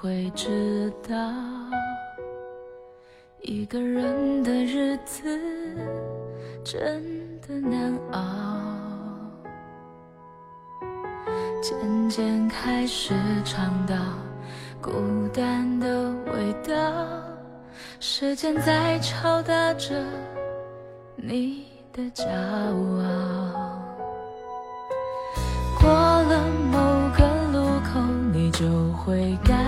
会知道一个人的日子真的难熬。渐渐开始尝到孤单的味道时间在敲打着你的骄傲。过了某个路口你就会感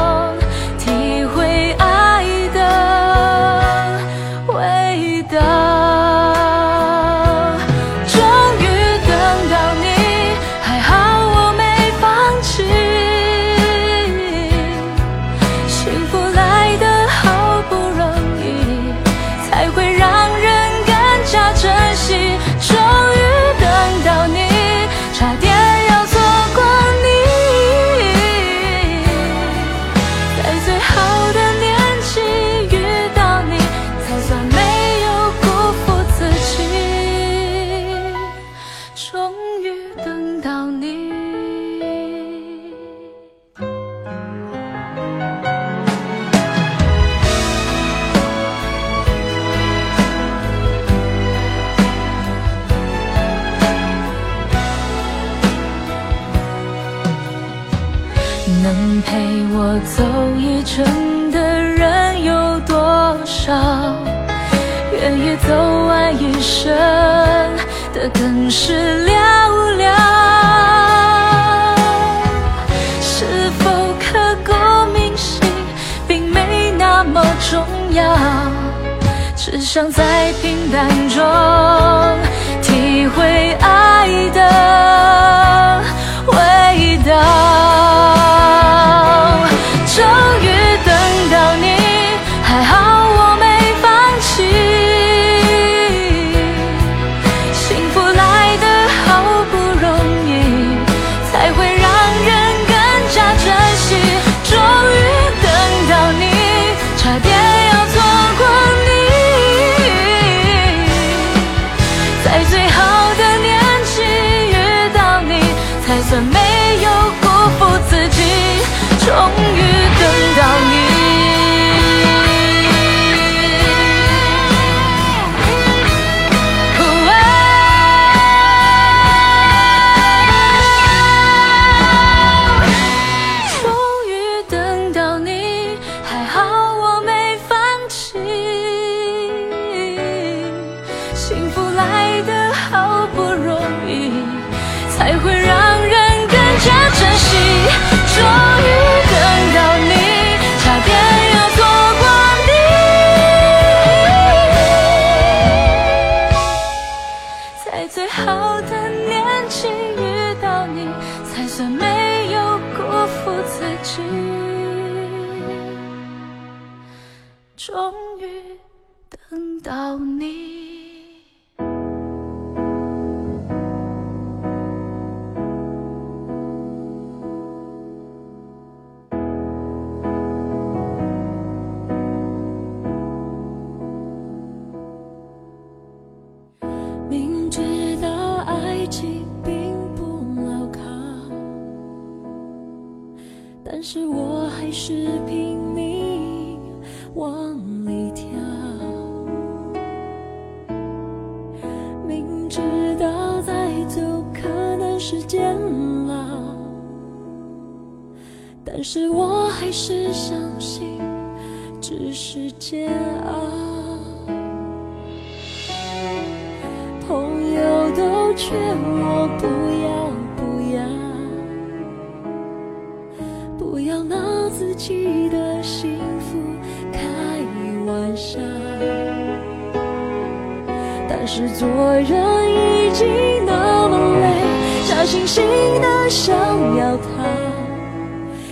想要逃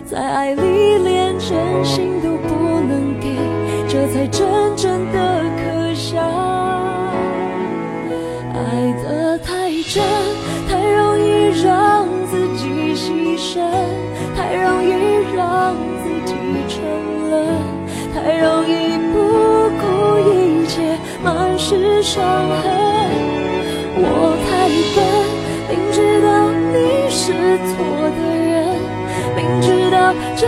在爱里连真心都不能给这才真正的可笑爱得太真太容易让自己牺牲太容易让自己沉沦太容易不顾一切满是伤痕。我太笨是错的人，明知道这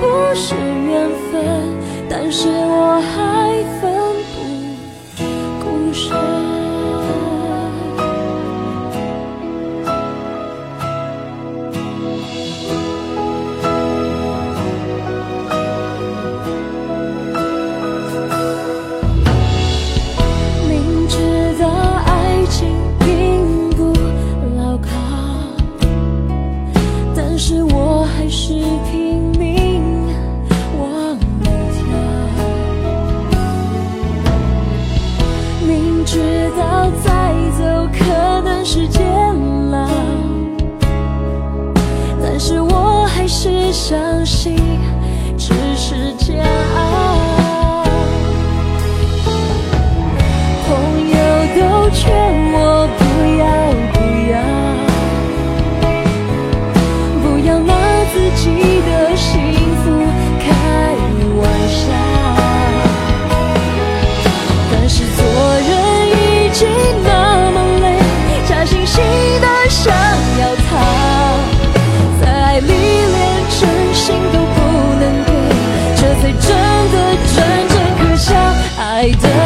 不是缘分，但是我还分。I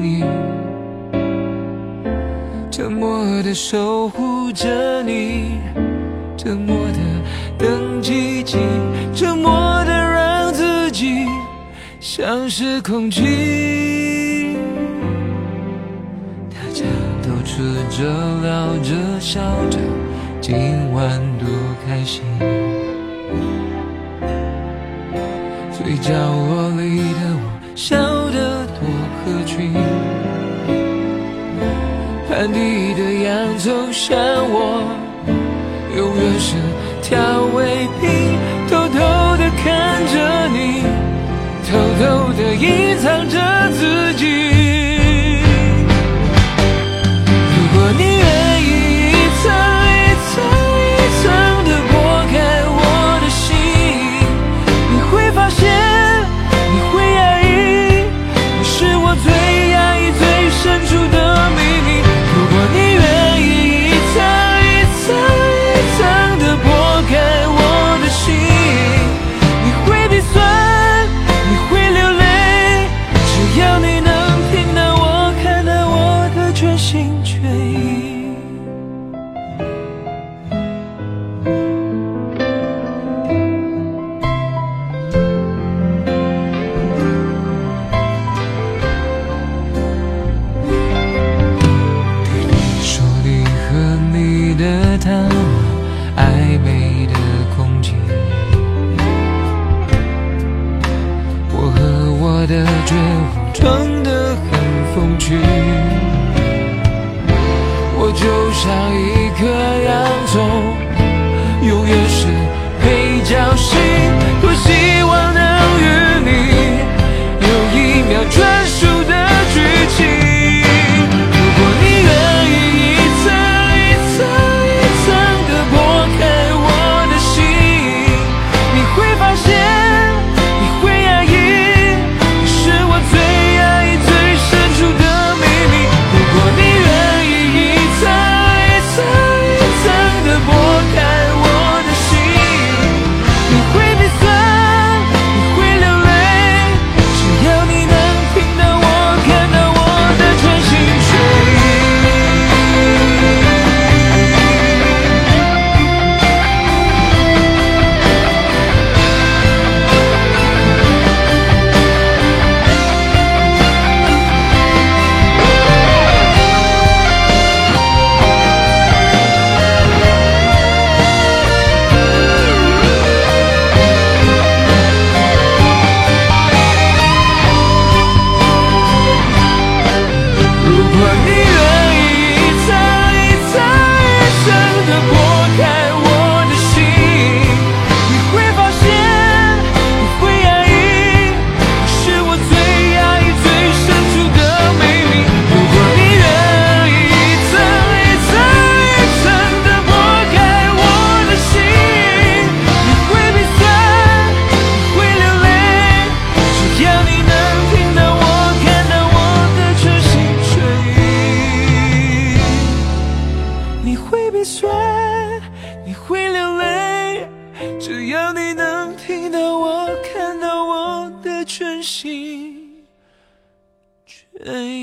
你沉默的守护着，你沉默的等奇迹，沉默的让自己像是空气。大家都吃着、聊着、笑着，今晚多开心。睡角落里的我，想。盘底的洋葱像我永远是调味品偷偷的看着你偷偷的隐藏着自己。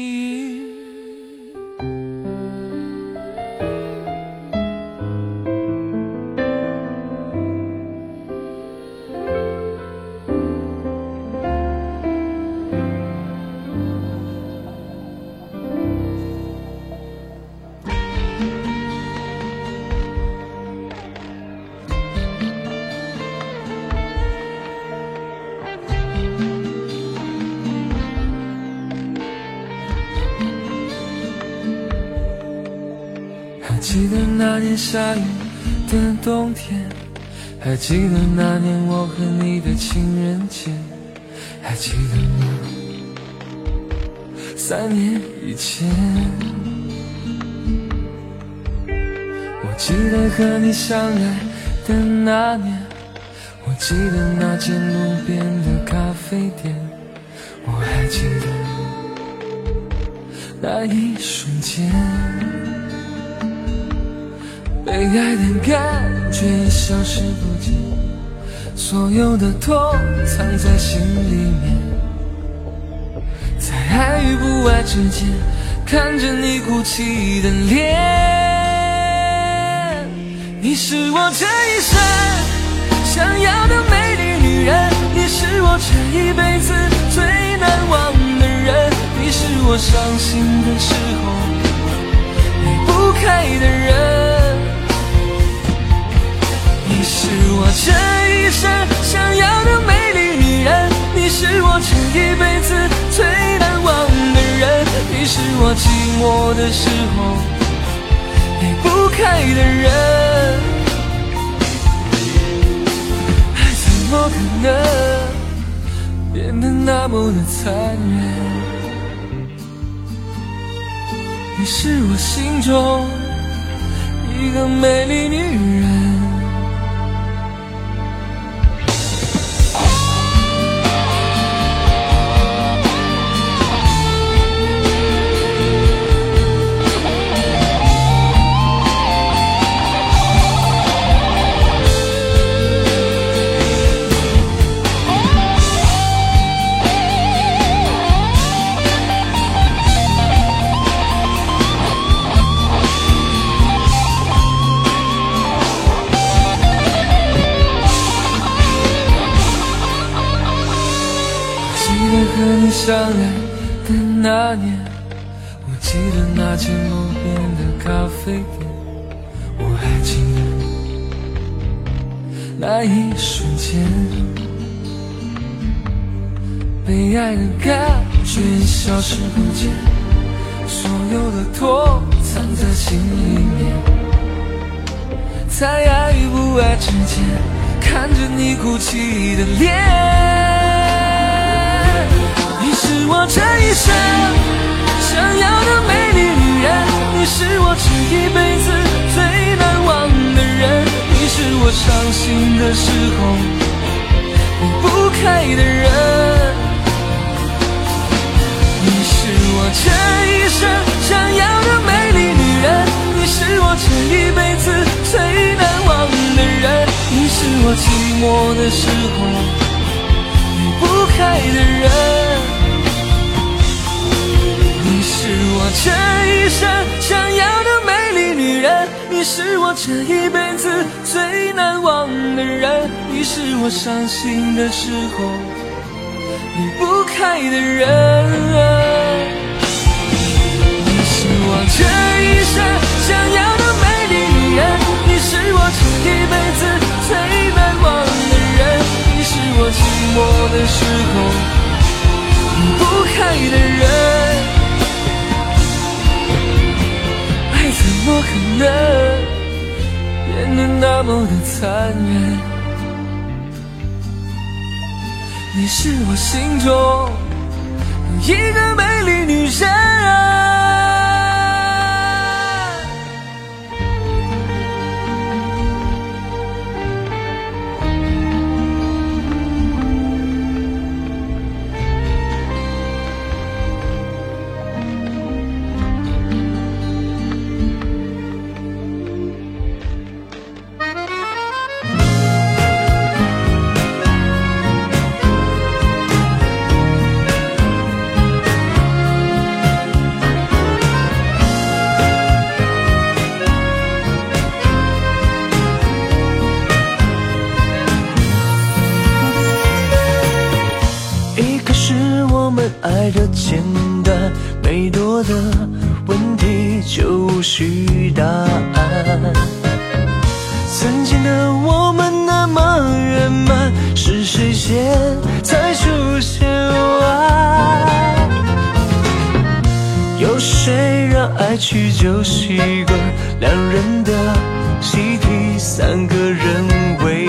you. 下雨的冬天还记得那年我和你的情人节还记得吗三年以前我记得和你相爱的那年我记得那间路边的咖啡店。我还记得那一瞬间。被爱的感觉消失不见所有的痛藏在心里面。在爱与不爱之间看着你哭泣的脸你是我这一生想要的美丽女人你是我这一辈子最难忘的人你是我伤心的时候离不开的人。是我这一生想要的美丽女人，你是我这一辈子最难忘的人，你是我寂寞的时候离不开的人，爱怎么可能变得那么的残忍，你是我心中一个美丽女人。你相爱的那年，我记得那间路边的咖啡店，我还记得那一瞬间，被爱的感觉消失不见，所有的痛藏在心里面，在爱与不爱之间，看着你哭泣的脸。是我这一生想要的美丽女人，你是我这一辈子最难忘的人，你是我伤心的时候离不开的人，你是我这一生想要的美丽女人，你是我这一辈子最难忘的人，你是我寂寞的时候离不开的人。一生想要的美丽女人，你是我这一辈子最难忘的人，你是我伤心的时候离不开的人。你是我这一生想要的美丽女人，你是我这一辈子最难忘的人，你是我寂寞的时候离不开的人。么可能变得那么的残忍？你是我心中一个美丽女人。爱的简单，没多的问题就无需答案。曾经的我们那么圆满，是谁先才出现爱？有谁让爱去就习惯？两人的习题，三个人为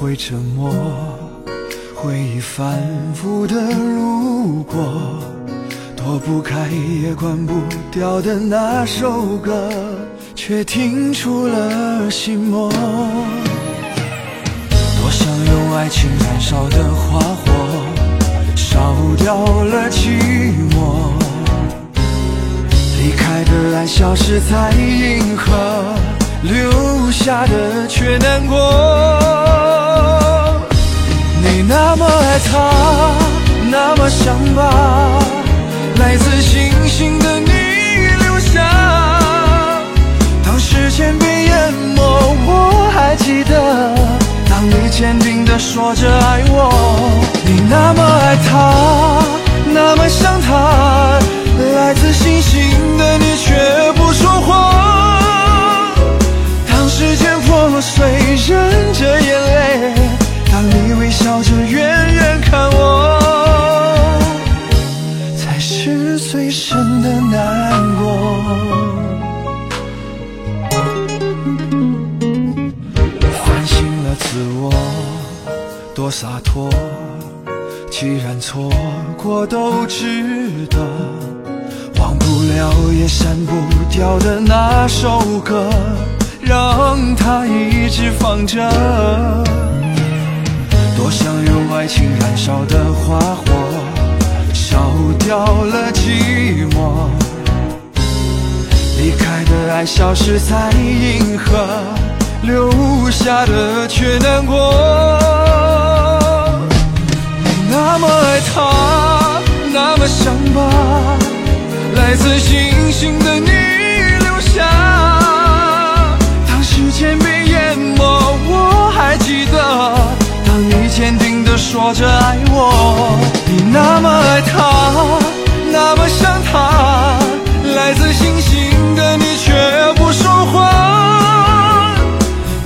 会沉默，回忆反复的路过，躲不开也关不掉的那首歌，却听出了心魔。多想用爱情燃烧的花火，烧掉了寂寞。离开的爱，消失在银河，留下的却难过。你那么爱他，那么想把来自星星的你留下。当时间被淹没，我还记得，当你坚定地说着爱我。你那么爱他，那么想他，来自星星的你却不说话。当时间破碎，忍着眼泪，笑着远远看我，才是最深的难过。唤醒了自我，多洒脱。既然错过都值得，忘不了也删不掉的那首歌，让它一直放着。爱情燃烧的花火，烧掉了寂寞。离开的爱消失在银河，留下的却难过。你那么爱他，那么想把来自星星的你留下。当时间被淹没，我还记得，你坚定地说着爱我，你那么爱他，那么想他，来自星星的你却不说话。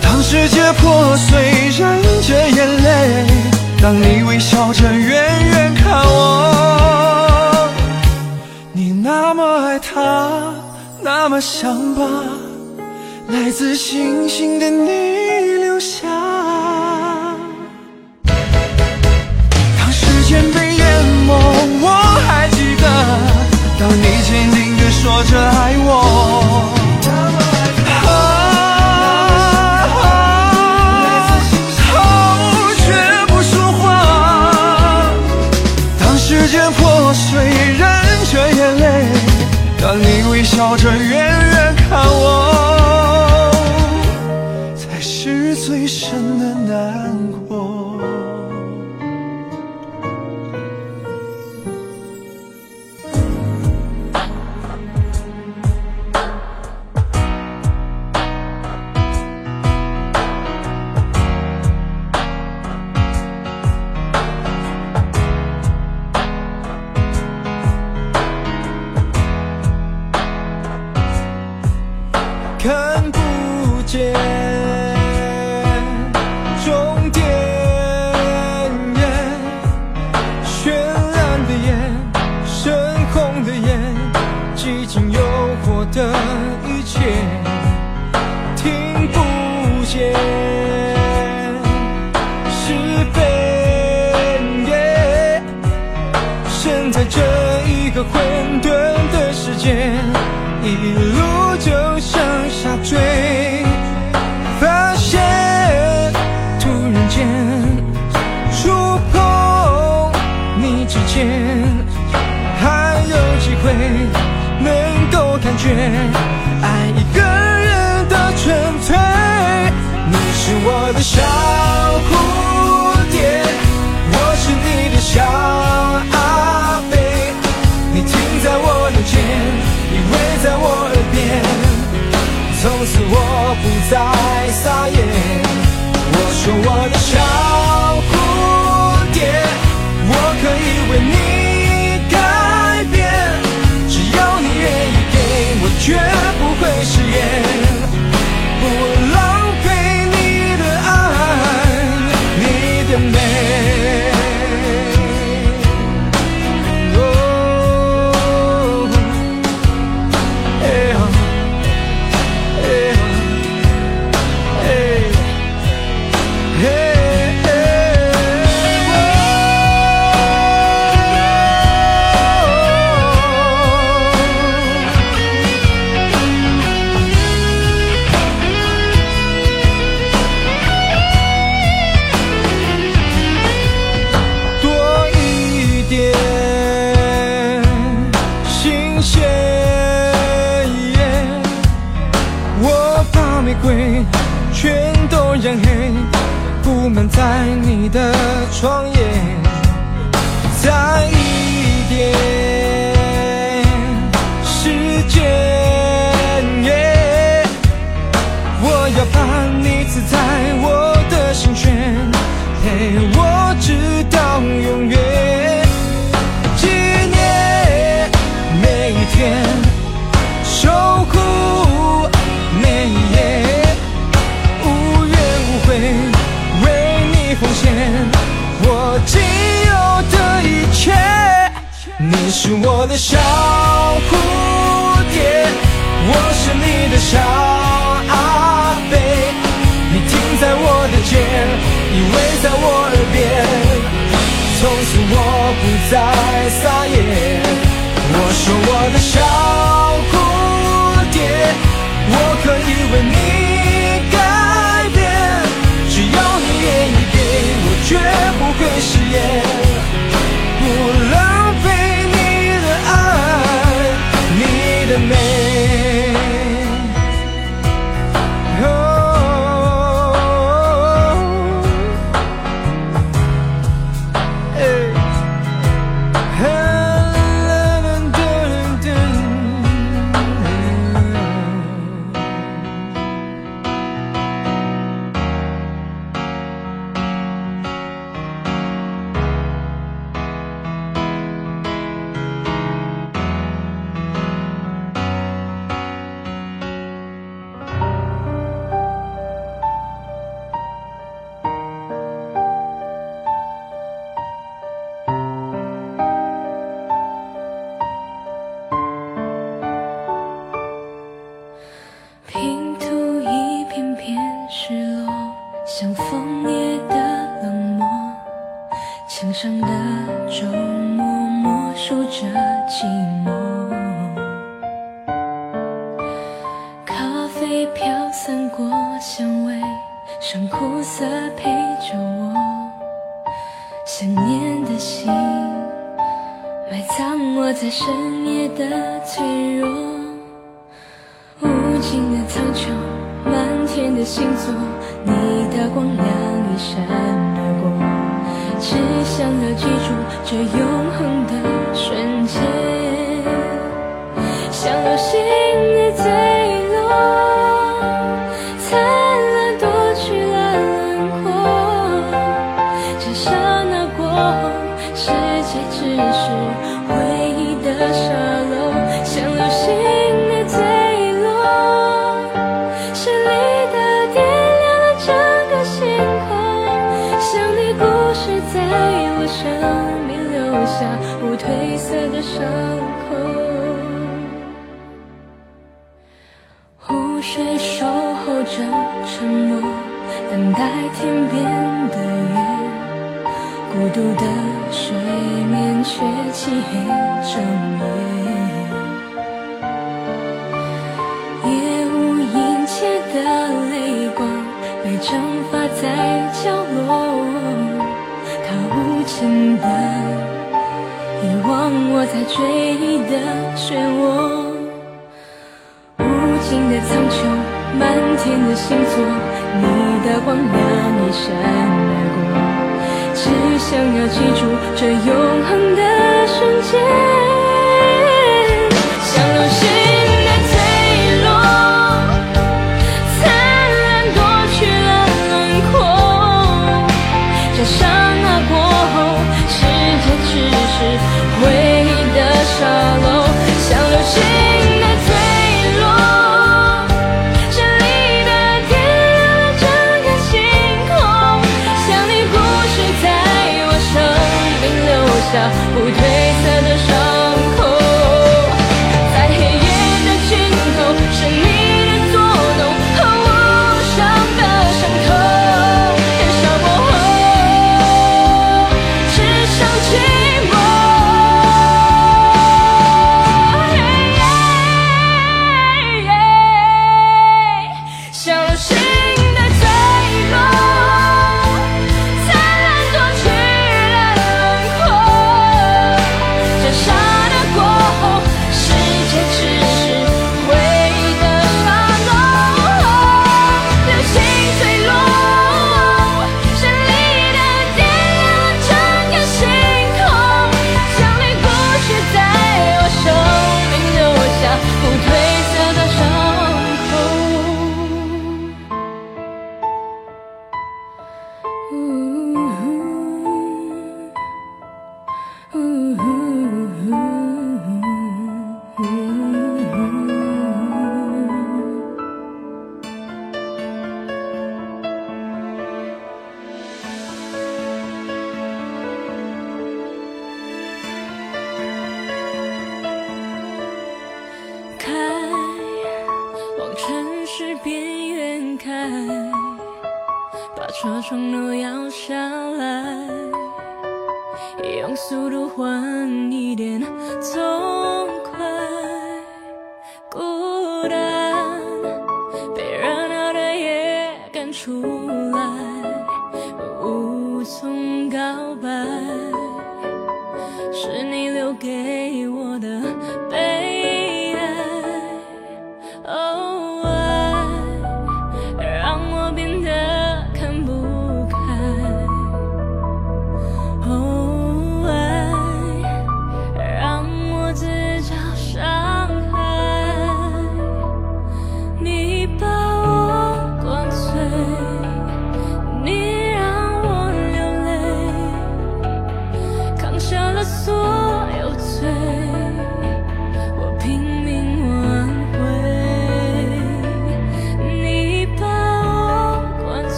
当世界破碎，忍着眼泪，当你微笑着远远看我，你那么爱他，那么想吧，来自星星的你留下。你坚定的说着爱我。what 铺满在你的窗沿在是我的小蝴蝶我是你的小阿飞你停在我的肩依偎在我耳边从此我不再撒野。我说我的小蝴蝶我可以为你漩涡无尽的苍穹满天的星座你的光亮一闪而过只想要记住这永恒的瞬间。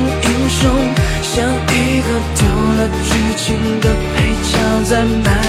英雄像一个丢了剧情的配角，在。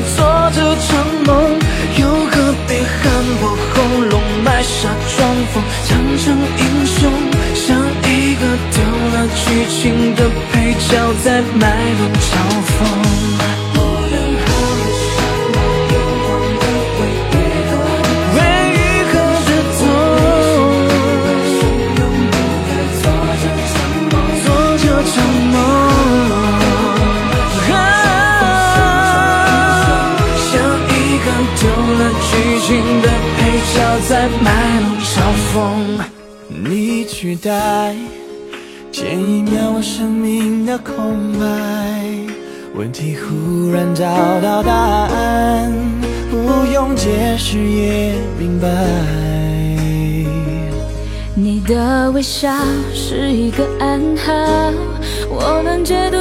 做这场梦，又何必喊破喉咙卖傻装疯？唱成英雄，像一个丢了剧情的配角，在卖弄嘲讽。在前一秒我生命的空白问题忽然找到答案不用解释也明白。你的微笑是一个暗号我能解读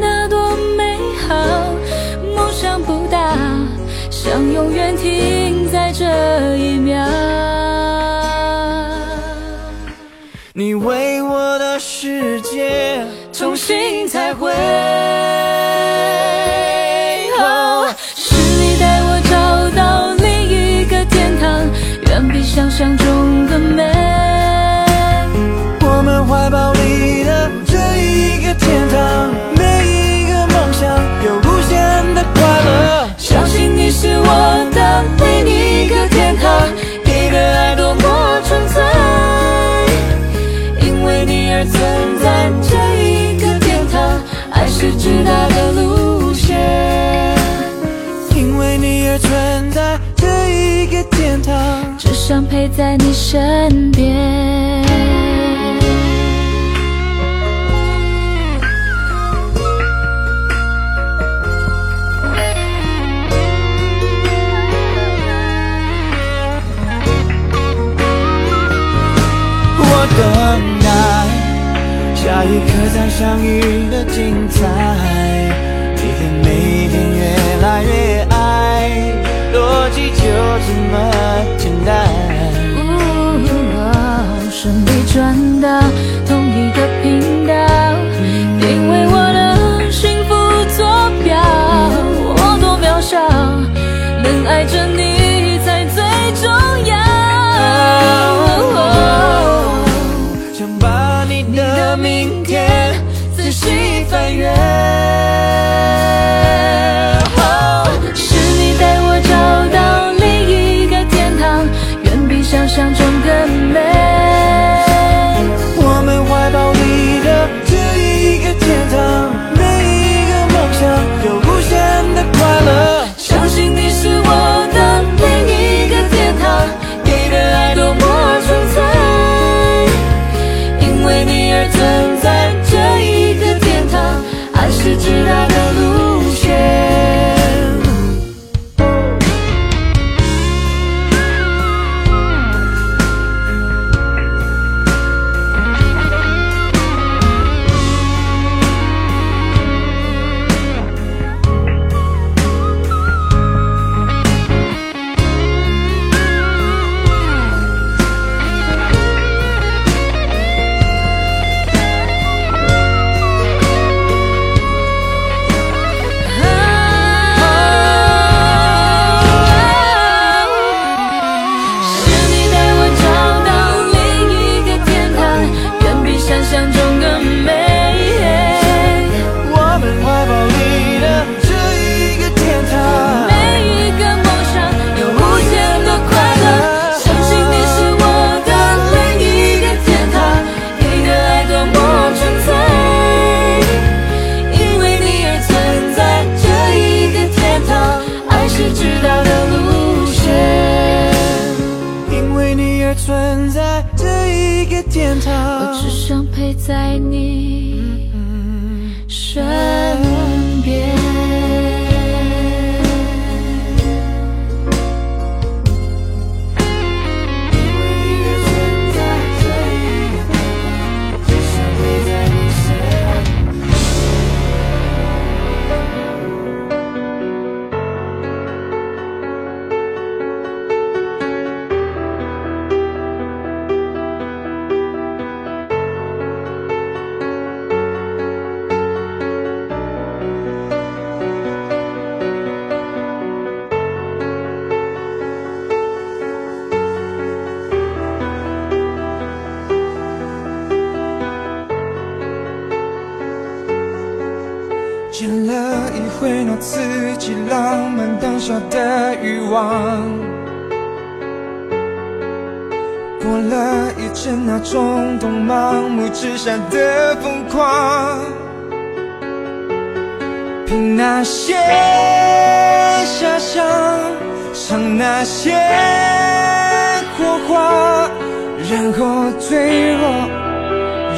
那多美好梦想不大想永远停。会是你带我找到另一个天堂，远比想象中的美。我们怀抱里的这一个天堂，每一个梦想有无限的快乐。相信你是我的另一个天堂。直达的路线因为你而存在这一个天堂。只想陪在你身边。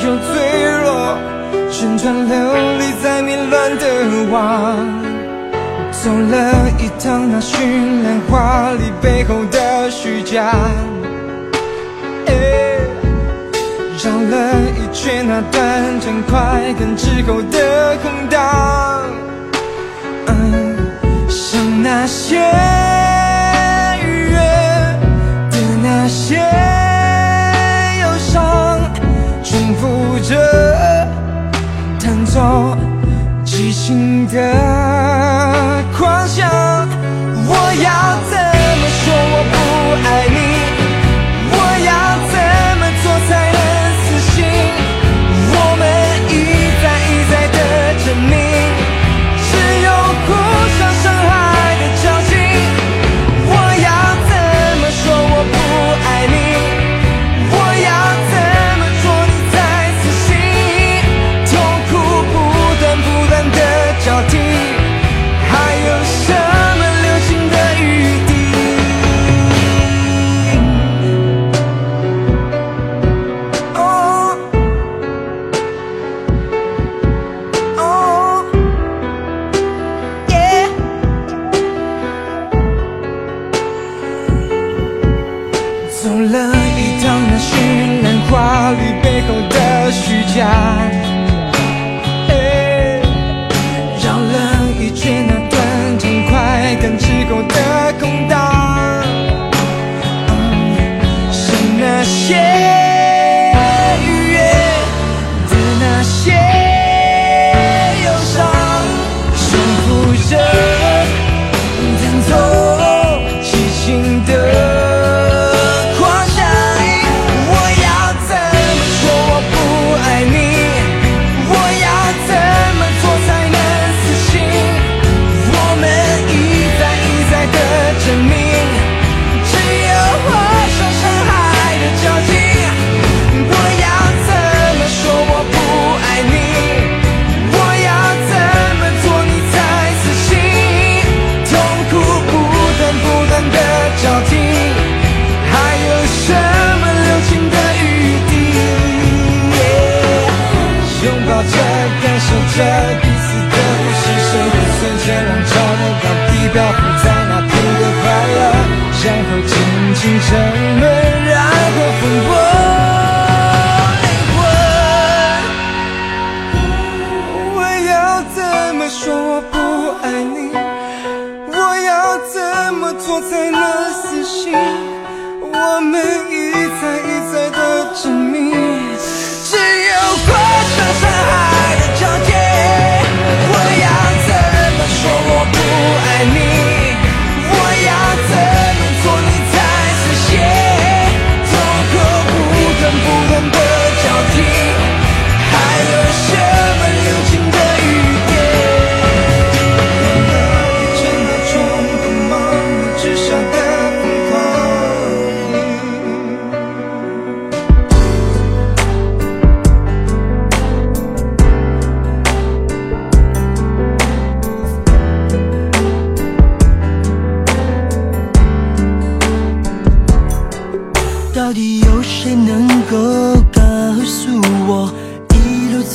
又脆弱，旋转流离在迷乱的网，走了一趟那绚烂华丽背后的虚假，诶，绕了一圈那短暂快感之后的空荡，嗯，像那些愚人的那些。着弹奏激情的狂想我要怎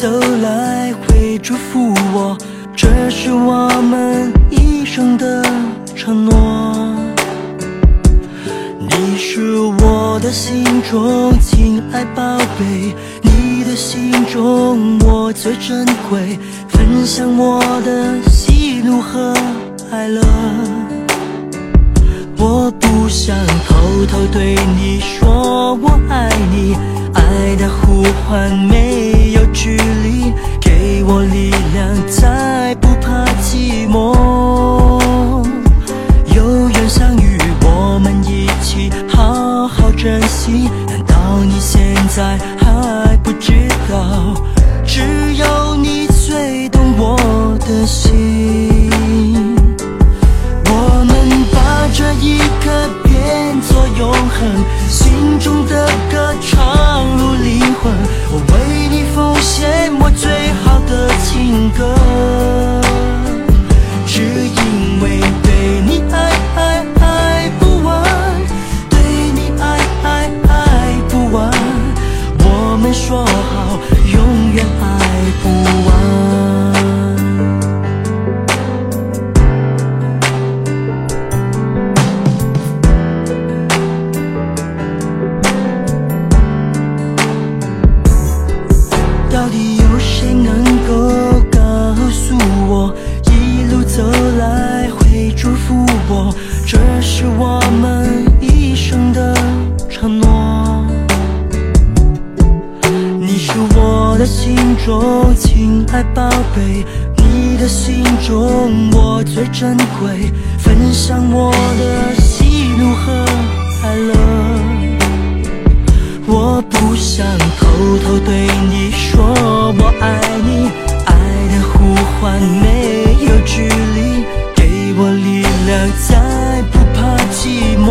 走来会祝福我？这是我们一生的承诺。你是我的心中亲爱宝贝，你的心中我最珍贵，分享我的喜怒和哀乐。我不想偷偷对你说我爱你，爱的呼唤没有距离，给我力量，再不怕寂寞。有缘相遇，我们一起好好珍惜。难道你现在还不知道？只有你最懂我的心。我们把这一刻变作永恒，心中的歌曲我为你奉献。分享我的喜怒和哀乐。我不想偷偷对你说我爱你，爱的呼唤没有距离，给我力量，再不怕寂寞。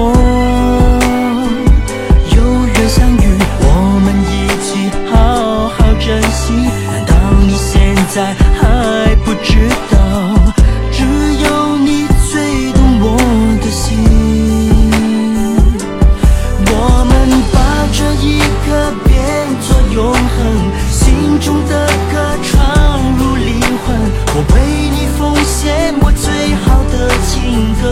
有缘相遇，我们一起好好珍惜。难道你现在还不知道？变作永恒，心中的歌唱入灵魂。我为你奉献我最好的情歌，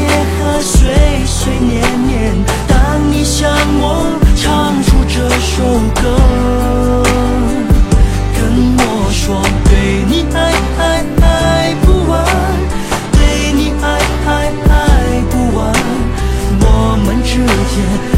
夜和岁岁年年，当你向我唱出这首歌，跟我说对你爱爱爱不完，对你爱爱爱不完，我们之间。